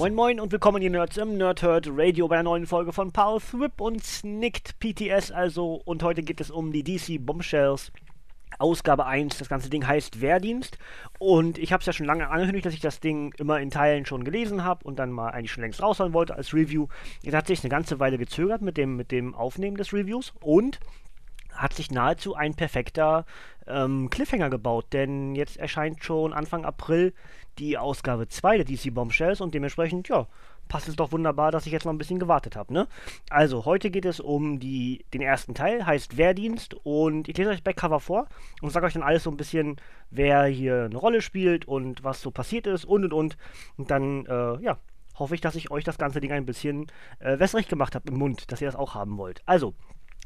Moin Moin und willkommen ihr Nerds im Nerdhurt Radio bei einer neuen Folge von Paul Thrip und Snicked PTS also und heute geht es um die DC Bombshells. Ausgabe 1, das ganze Ding heißt Wehrdienst. Und ich habe es ja schon lange angekündigt, dass ich das Ding immer in Teilen schon gelesen habe und dann mal eigentlich schon längst raushauen wollte als Review. Jetzt hat sich eine ganze Weile gezögert mit dem, mit dem Aufnehmen des Reviews. Und hat sich nahezu ein perfekter ähm, Cliffhanger gebaut, denn jetzt erscheint schon Anfang April die Ausgabe 2 der DC Bombshells und dementsprechend, ja, passt es doch wunderbar, dass ich jetzt noch ein bisschen gewartet habe, ne? Also, heute geht es um die, den ersten Teil, heißt Wehrdienst und ich lese euch Backcover vor und sage euch dann alles so ein bisschen, wer hier eine Rolle spielt und was so passiert ist und und und. Und dann, äh, ja, hoffe ich, dass ich euch das ganze Ding ein bisschen äh, wässrig gemacht habe im Mund, dass ihr das auch haben wollt. Also,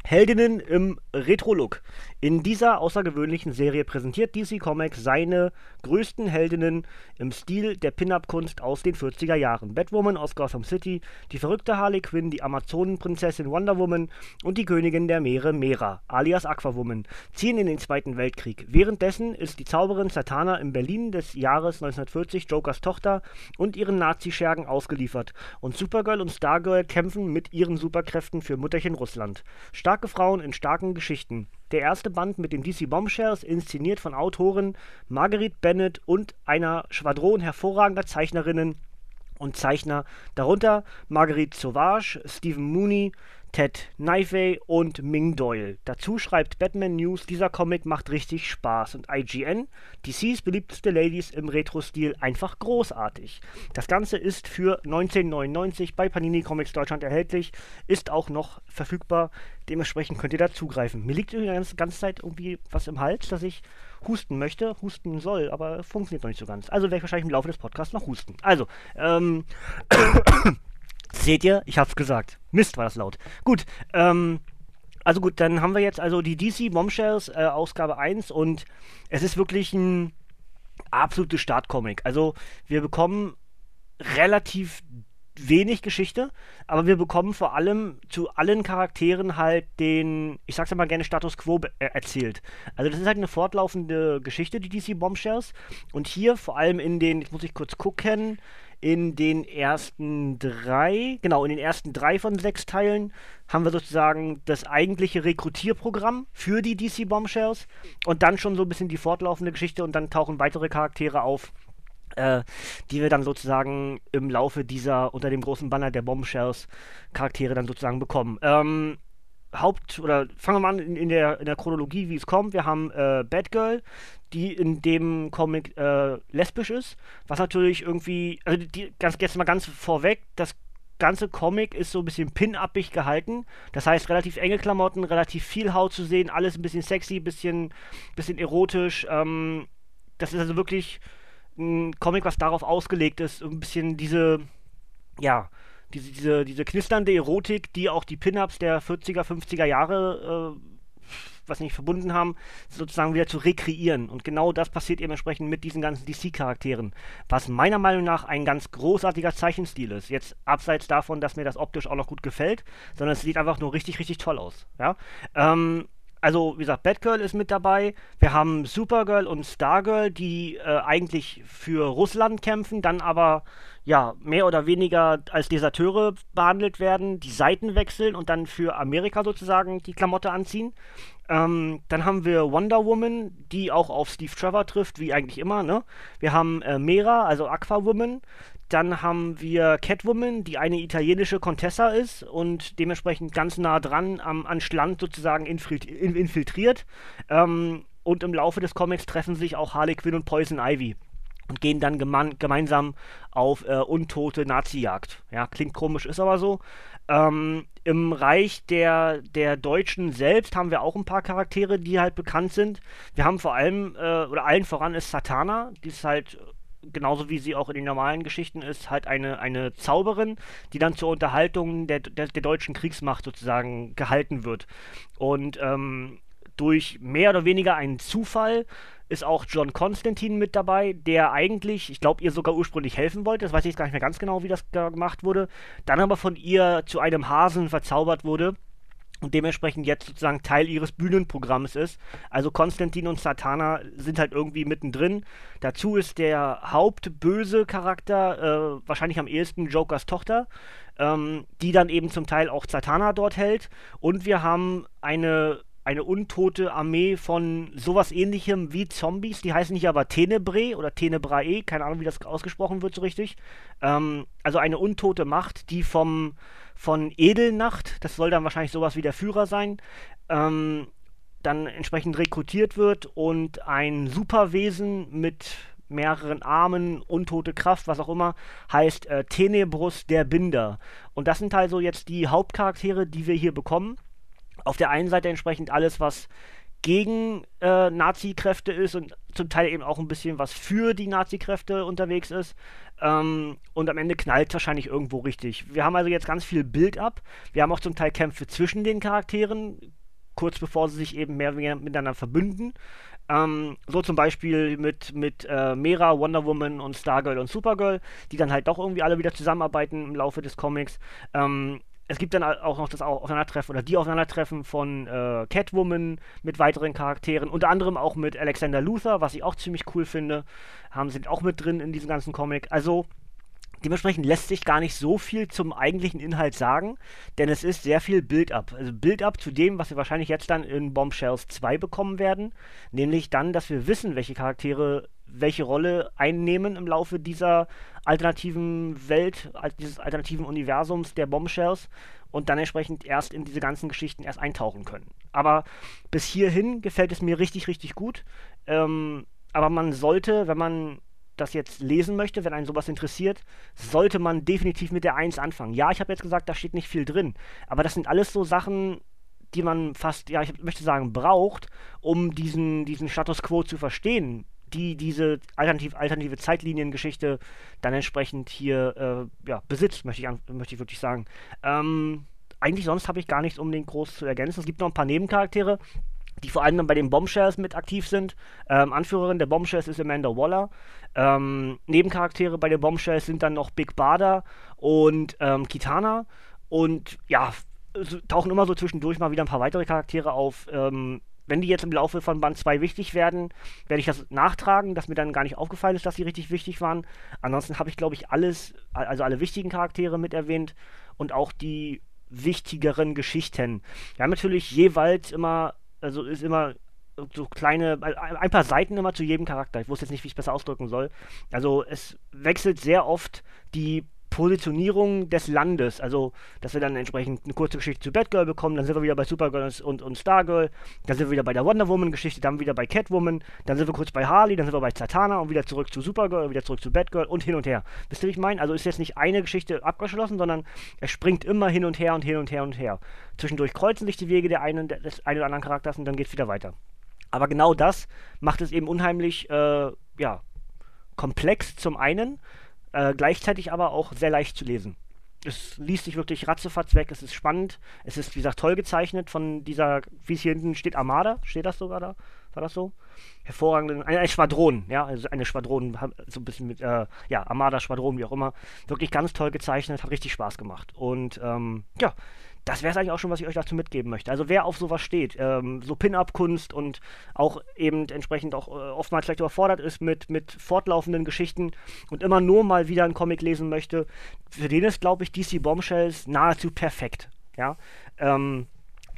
Heldinnen im Retro-Look. In dieser außergewöhnlichen Serie präsentiert DC Comics seine größten Heldinnen im Stil der Pin-Up-Kunst aus den 40er Jahren. Batwoman aus Gotham City, die verrückte Harley Quinn, die Amazonenprinzessin Wonder Woman und die Königin der Meere Mera, alias Aquawoman, ziehen in den Zweiten Weltkrieg. Währenddessen ist die Zauberin Satana im Berlin des Jahres 1940 Jokers Tochter und ihren Nazi-Schergen ausgeliefert. Und Supergirl und Stargirl kämpfen mit ihren Superkräften für Mutterchen Russland. Starke Frauen in starken Geschichten. Der erste Band mit dem DC Bombshells, inszeniert von Autorin Marguerite Bennett und einer Schwadron hervorragender Zeichnerinnen und Zeichner, darunter Marguerite Sauvage, Stephen Mooney, Ted Knifey und Ming Doyle. Dazu schreibt Batman News, dieser Comic macht richtig Spaß und IGN, DCs beliebteste Ladies im Retro-Stil, einfach großartig. Das Ganze ist für 1999 bei Panini Comics Deutschland erhältlich, ist auch noch verfügbar, dementsprechend könnt ihr da zugreifen. Mir liegt die ganze, ganze Zeit irgendwie was im Hals, dass ich husten möchte, husten soll, aber funktioniert noch nicht so ganz. Also werde ich wahrscheinlich im Laufe des Podcasts noch husten. Also, ähm... Seht ihr? Ich hab's gesagt. Mist, war das laut. Gut, ähm, also gut, dann haben wir jetzt also die DC Bombshells äh, Ausgabe 1 und es ist wirklich ein absolutes Startcomic. Also wir bekommen relativ wenig Geschichte, aber wir bekommen vor allem zu allen Charakteren halt den, ich sag's ja mal gerne, Status Quo äh, erzählt. Also das ist halt eine fortlaufende Geschichte, die DC Bombshells. Und hier vor allem in den, jetzt muss ich kurz gucken, in den ersten drei, genau, in den ersten drei von sechs Teilen haben wir sozusagen das eigentliche Rekrutierprogramm für die DC Bombshells und dann schon so ein bisschen die fortlaufende Geschichte und dann tauchen weitere Charaktere auf, äh, die wir dann sozusagen im Laufe dieser, unter dem großen Banner der Bombshells Charaktere dann sozusagen bekommen. Ähm, Haupt- oder fangen wir mal an in, in, der, in der Chronologie, wie es kommt. Wir haben äh, Batgirl, die in dem Comic äh, lesbisch ist, was natürlich irgendwie, also die, ganz, jetzt mal ganz vorweg, das ganze Comic ist so ein bisschen pin-uppig gehalten. Das heißt, relativ enge Klamotten, relativ viel Haut zu sehen, alles ein bisschen sexy, bisschen, bisschen erotisch. Ähm, das ist also wirklich ein Comic, was darauf ausgelegt ist, ein bisschen diese, ja, diese, diese, diese knisternde Erotik, die auch die Pin-Ups der 40er, 50er Jahre, äh, was nicht verbunden haben, sozusagen wieder zu rekreieren. Und genau das passiert eben entsprechend mit diesen ganzen DC-Charakteren, was meiner Meinung nach ein ganz großartiger Zeichenstil ist. Jetzt abseits davon, dass mir das optisch auch noch gut gefällt, sondern es sieht einfach nur richtig, richtig toll aus. Ja. Ähm, also wie gesagt, Batgirl ist mit dabei. Wir haben Supergirl und Stargirl, die äh, eigentlich für Russland kämpfen, dann aber ja mehr oder weniger als Deserteure behandelt werden, die Seiten wechseln und dann für Amerika sozusagen die Klamotte anziehen. Ähm, dann haben wir Wonder Woman, die auch auf Steve Trevor trifft, wie eigentlich immer. Ne? Wir haben äh, Mera, also Aquawoman. Dann haben wir Catwoman, die eine italienische Contessa ist und dementsprechend ganz nah dran am, an Schland sozusagen infiltriert. Ähm, und im Laufe des Comics treffen sich auch Harley Quinn und Poison Ivy und gehen dann gemeinsam auf äh, untote Nazi-Jagd. Ja, klingt komisch, ist aber so. Ähm, Im Reich der, der Deutschen selbst haben wir auch ein paar Charaktere, die halt bekannt sind. Wir haben vor allem, äh, oder allen voran ist Satana, die ist halt genauso wie sie auch in den normalen Geschichten ist, halt eine, eine Zauberin, die dann zur Unterhaltung der, der, der deutschen Kriegsmacht sozusagen gehalten wird. Und ähm, durch mehr oder weniger einen Zufall ist auch John Constantine mit dabei, der eigentlich, ich glaube, ihr sogar ursprünglich helfen wollte. Das weiß ich jetzt gar nicht mehr ganz genau, wie das gemacht wurde. Dann aber von ihr zu einem Hasen verzaubert wurde und dementsprechend jetzt sozusagen Teil ihres Bühnenprogramms ist. Also Konstantin und Satana sind halt irgendwie mittendrin. Dazu ist der hauptböse Charakter äh, wahrscheinlich am ehesten Jokers Tochter, ähm, die dann eben zum Teil auch Satana dort hält. Und wir haben eine eine untote Armee von sowas ähnlichem wie Zombies. Die heißen nicht aber Tenebrae oder Tenebrae, keine Ahnung, wie das ausgesprochen wird so richtig. Ähm, also eine untote Macht, die vom von Edelnacht, das soll dann wahrscheinlich sowas wie der Führer sein, ähm, dann entsprechend rekrutiert wird und ein Superwesen mit mehreren Armen, untote Kraft, was auch immer, heißt äh, Tenebrus der Binder. Und das sind also jetzt die Hauptcharaktere, die wir hier bekommen. Auf der einen Seite entsprechend alles, was gegen äh, Nazi-Kräfte ist und zum Teil eben auch ein bisschen was für die Nazi-Kräfte unterwegs ist. Ähm, und am Ende knallt wahrscheinlich irgendwo richtig. Wir haben also jetzt ganz viel Build-up. Wir haben auch zum Teil Kämpfe zwischen den Charakteren, kurz bevor sie sich eben mehr miteinander verbünden. Ähm, so zum Beispiel mit, mit äh, Mera, Wonder Woman und Stargirl und Supergirl, die dann halt doch irgendwie alle wieder zusammenarbeiten im Laufe des Comics. Ähm, es gibt dann auch noch das Aufeinandertreffen oder die Aufeinandertreffen von äh, Catwoman mit weiteren Charakteren, unter anderem auch mit Alexander Luthor, was ich auch ziemlich cool finde. Haben sind auch mit drin in diesem ganzen Comic. Also dementsprechend lässt sich gar nicht so viel zum eigentlichen Inhalt sagen, denn es ist sehr viel Build-up. Also Build-up zu dem, was wir wahrscheinlich jetzt dann in Bombshells 2 bekommen werden, nämlich dann, dass wir wissen, welche Charaktere welche Rolle einnehmen im Laufe dieser alternativen Welt, dieses alternativen Universums der Bombshells und dann entsprechend erst in diese ganzen Geschichten erst eintauchen können. Aber bis hierhin gefällt es mir richtig, richtig gut. Ähm, aber man sollte, wenn man das jetzt lesen möchte, wenn einen sowas interessiert, sollte man definitiv mit der 1 anfangen. Ja, ich habe jetzt gesagt, da steht nicht viel drin, aber das sind alles so Sachen, die man fast, ja, ich möchte sagen, braucht, um diesen, diesen Status quo zu verstehen, die diese alternativ, alternative Zeitliniengeschichte dann entsprechend hier äh, ja, besitzt, möchte ich, an, möchte ich wirklich sagen. Ähm, eigentlich sonst habe ich gar nichts unbedingt groß zu ergänzen. Es gibt noch ein paar Nebencharaktere, die vor allem dann bei den Bombshells mit aktiv sind. Ähm, Anführerin der Bombshells ist Amanda Waller. Ähm, Nebencharaktere bei den Bombshells sind dann noch Big Bada und ähm, Kitana. Und ja, tauchen immer so zwischendurch mal wieder ein paar weitere Charaktere auf. Ähm, wenn die jetzt im Laufe von Band 2 wichtig werden, werde ich das nachtragen, dass mir dann gar nicht aufgefallen ist, dass sie richtig wichtig waren. Ansonsten habe ich, glaube ich, alles, also alle wichtigen Charaktere mit erwähnt und auch die wichtigeren Geschichten. Wir haben natürlich jeweils immer, also ist immer so kleine, ein paar Seiten immer zu jedem Charakter. Ich wusste jetzt nicht, wie ich es besser ausdrücken soll. Also es wechselt sehr oft die Positionierung des Landes. Also, dass wir dann entsprechend eine kurze Geschichte zu Batgirl bekommen, dann sind wir wieder bei Supergirl und, und Stargirl, dann sind wir wieder bei der Wonder Woman-Geschichte, dann wieder bei Catwoman, dann sind wir kurz bei Harley, dann sind wir bei Zatanna und wieder zurück zu Supergirl, wieder zurück zu Batgirl und hin und her. Wisst ihr, wie ich meine? Also ist jetzt nicht eine Geschichte abgeschlossen, sondern er springt immer hin und her und hin und her und her. Zwischendurch kreuzen sich die Wege der einen, des einen oder anderen Charakters und dann geht es wieder weiter. Aber genau das macht es eben unheimlich, äh, ja, komplex zum einen äh, gleichzeitig aber auch sehr leicht zu lesen. Es liest sich wirklich ratzefatz weg, es ist spannend, es ist, wie gesagt, toll gezeichnet von dieser, wie es hier hinten steht, Armada, steht das sogar da? War das so? Hervorragende, eine, eine Schwadron, ja, also eine Schwadron, so ein bisschen mit, äh, ja, Armada-Schwadron, wie auch immer. Wirklich ganz toll gezeichnet, hat richtig Spaß gemacht. Und, ähm, ja, das wäre es eigentlich auch schon, was ich euch dazu mitgeben möchte. Also wer auf sowas steht, ähm, so Pin-Up-Kunst und auch eben entsprechend auch äh, oftmals vielleicht überfordert ist mit, mit fortlaufenden Geschichten und immer nur mal wieder einen Comic lesen möchte, für den ist, glaube ich, DC Bombshells nahezu perfekt. Ja, ähm,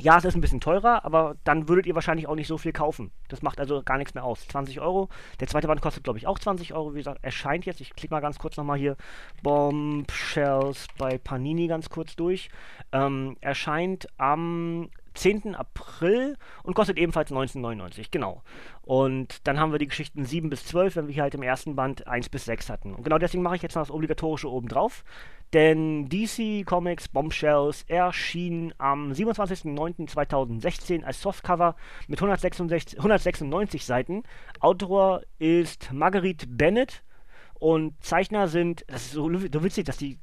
ja, es ist ein bisschen teurer, aber dann würdet ihr wahrscheinlich auch nicht so viel kaufen. Das macht also gar nichts mehr aus. 20 Euro. Der zweite Band kostet, glaube ich, auch 20 Euro. Wie gesagt, erscheint jetzt. Ich klicke mal ganz kurz nochmal hier Bombshells bei Panini ganz kurz durch. Ähm, erscheint am 10. April und kostet ebenfalls 19,99. Genau. Und dann haben wir die Geschichten 7 bis 12, wenn wir hier halt im ersten Band 1 bis 6 hatten. Und genau deswegen mache ich jetzt noch das Obligatorische oben drauf. Denn DC Comics Bombshells erschien am 27.09.2016 als Softcover mit 166, 196 Seiten. Autor ist Marguerite Bennett Und Zeichner sind, das ist so, so witzig, dass die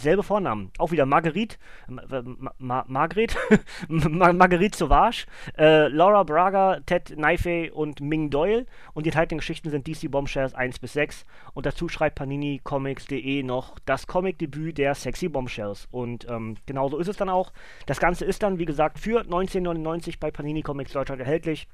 selbe Vornamen, auch wieder Marguerite, Ma Ma Margret, Marguerite Sauvage, äh, Laura Braga, Ted Naife und Ming Doyle. Und die enthaltenen Geschichten sind DC Bombshells 1 bis 6. Und dazu schreibt PaniniComics.de noch das Comic-Debüt der Sexy Bombshells. Und ähm, genau so ist es dann auch. Das Ganze ist dann, wie gesagt, für 1999 bei Panini Comics Deutschland erhältlich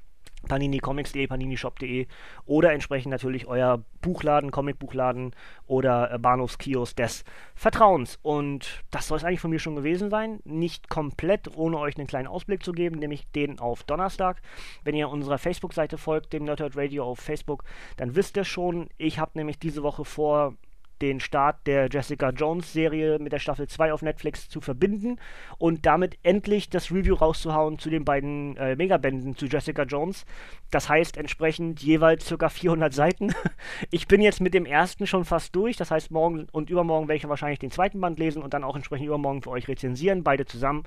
paninicomics.de, paninishop.de oder entsprechend natürlich euer Buchladen, Comicbuchladen oder äh, Bahnhofskiosk des Vertrauens. Und das soll es eigentlich von mir schon gewesen sein. Nicht komplett, ohne euch einen kleinen Ausblick zu geben, nämlich den auf Donnerstag. Wenn ihr unserer Facebook-Seite folgt, dem Nerdhurt Radio auf Facebook, dann wisst ihr schon, ich habe nämlich diese Woche vor, den Start der Jessica Jones Serie mit der Staffel 2 auf Netflix zu verbinden und damit endlich das Review rauszuhauen zu den beiden äh, Megabänden zu Jessica Jones. Das heißt entsprechend jeweils ca. 400 Seiten. Ich bin jetzt mit dem ersten schon fast durch, das heißt morgen und übermorgen werde ich wahrscheinlich den zweiten Band lesen und dann auch entsprechend übermorgen für euch rezensieren, beide zusammen.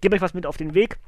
Gebe euch was mit auf den Weg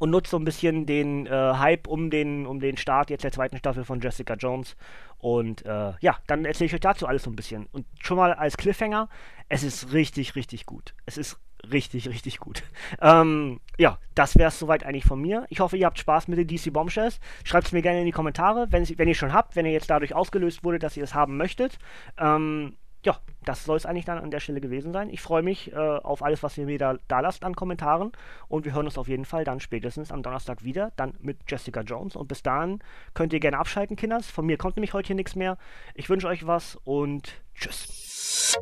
und nutzt so ein bisschen den äh, Hype um den, um den Start jetzt der zweiten Staffel von Jessica Jones. Und äh, ja, dann erzähle ich euch dazu alles so ein bisschen. Und schon mal als Cliffhanger, es ist richtig, richtig gut. Es ist richtig, richtig gut. Ähm, ja, das wäre es soweit eigentlich von mir. Ich hoffe, ihr habt Spaß mit den DC Bombshells. Schreibt es mir gerne in die Kommentare, wenn, wenn ihr schon habt, wenn ihr jetzt dadurch ausgelöst wurde, dass ihr es haben möchtet. Ähm, ja, das soll es eigentlich dann an der Stelle gewesen sein. Ich freue mich äh, auf alles, was ihr mir da, da lasst an Kommentaren. Und wir hören uns auf jeden Fall dann spätestens am Donnerstag wieder, dann mit Jessica Jones. Und bis dahin könnt ihr gerne abschalten, Kinders. Von mir kommt nämlich heute hier nichts mehr. Ich wünsche euch was und tschüss.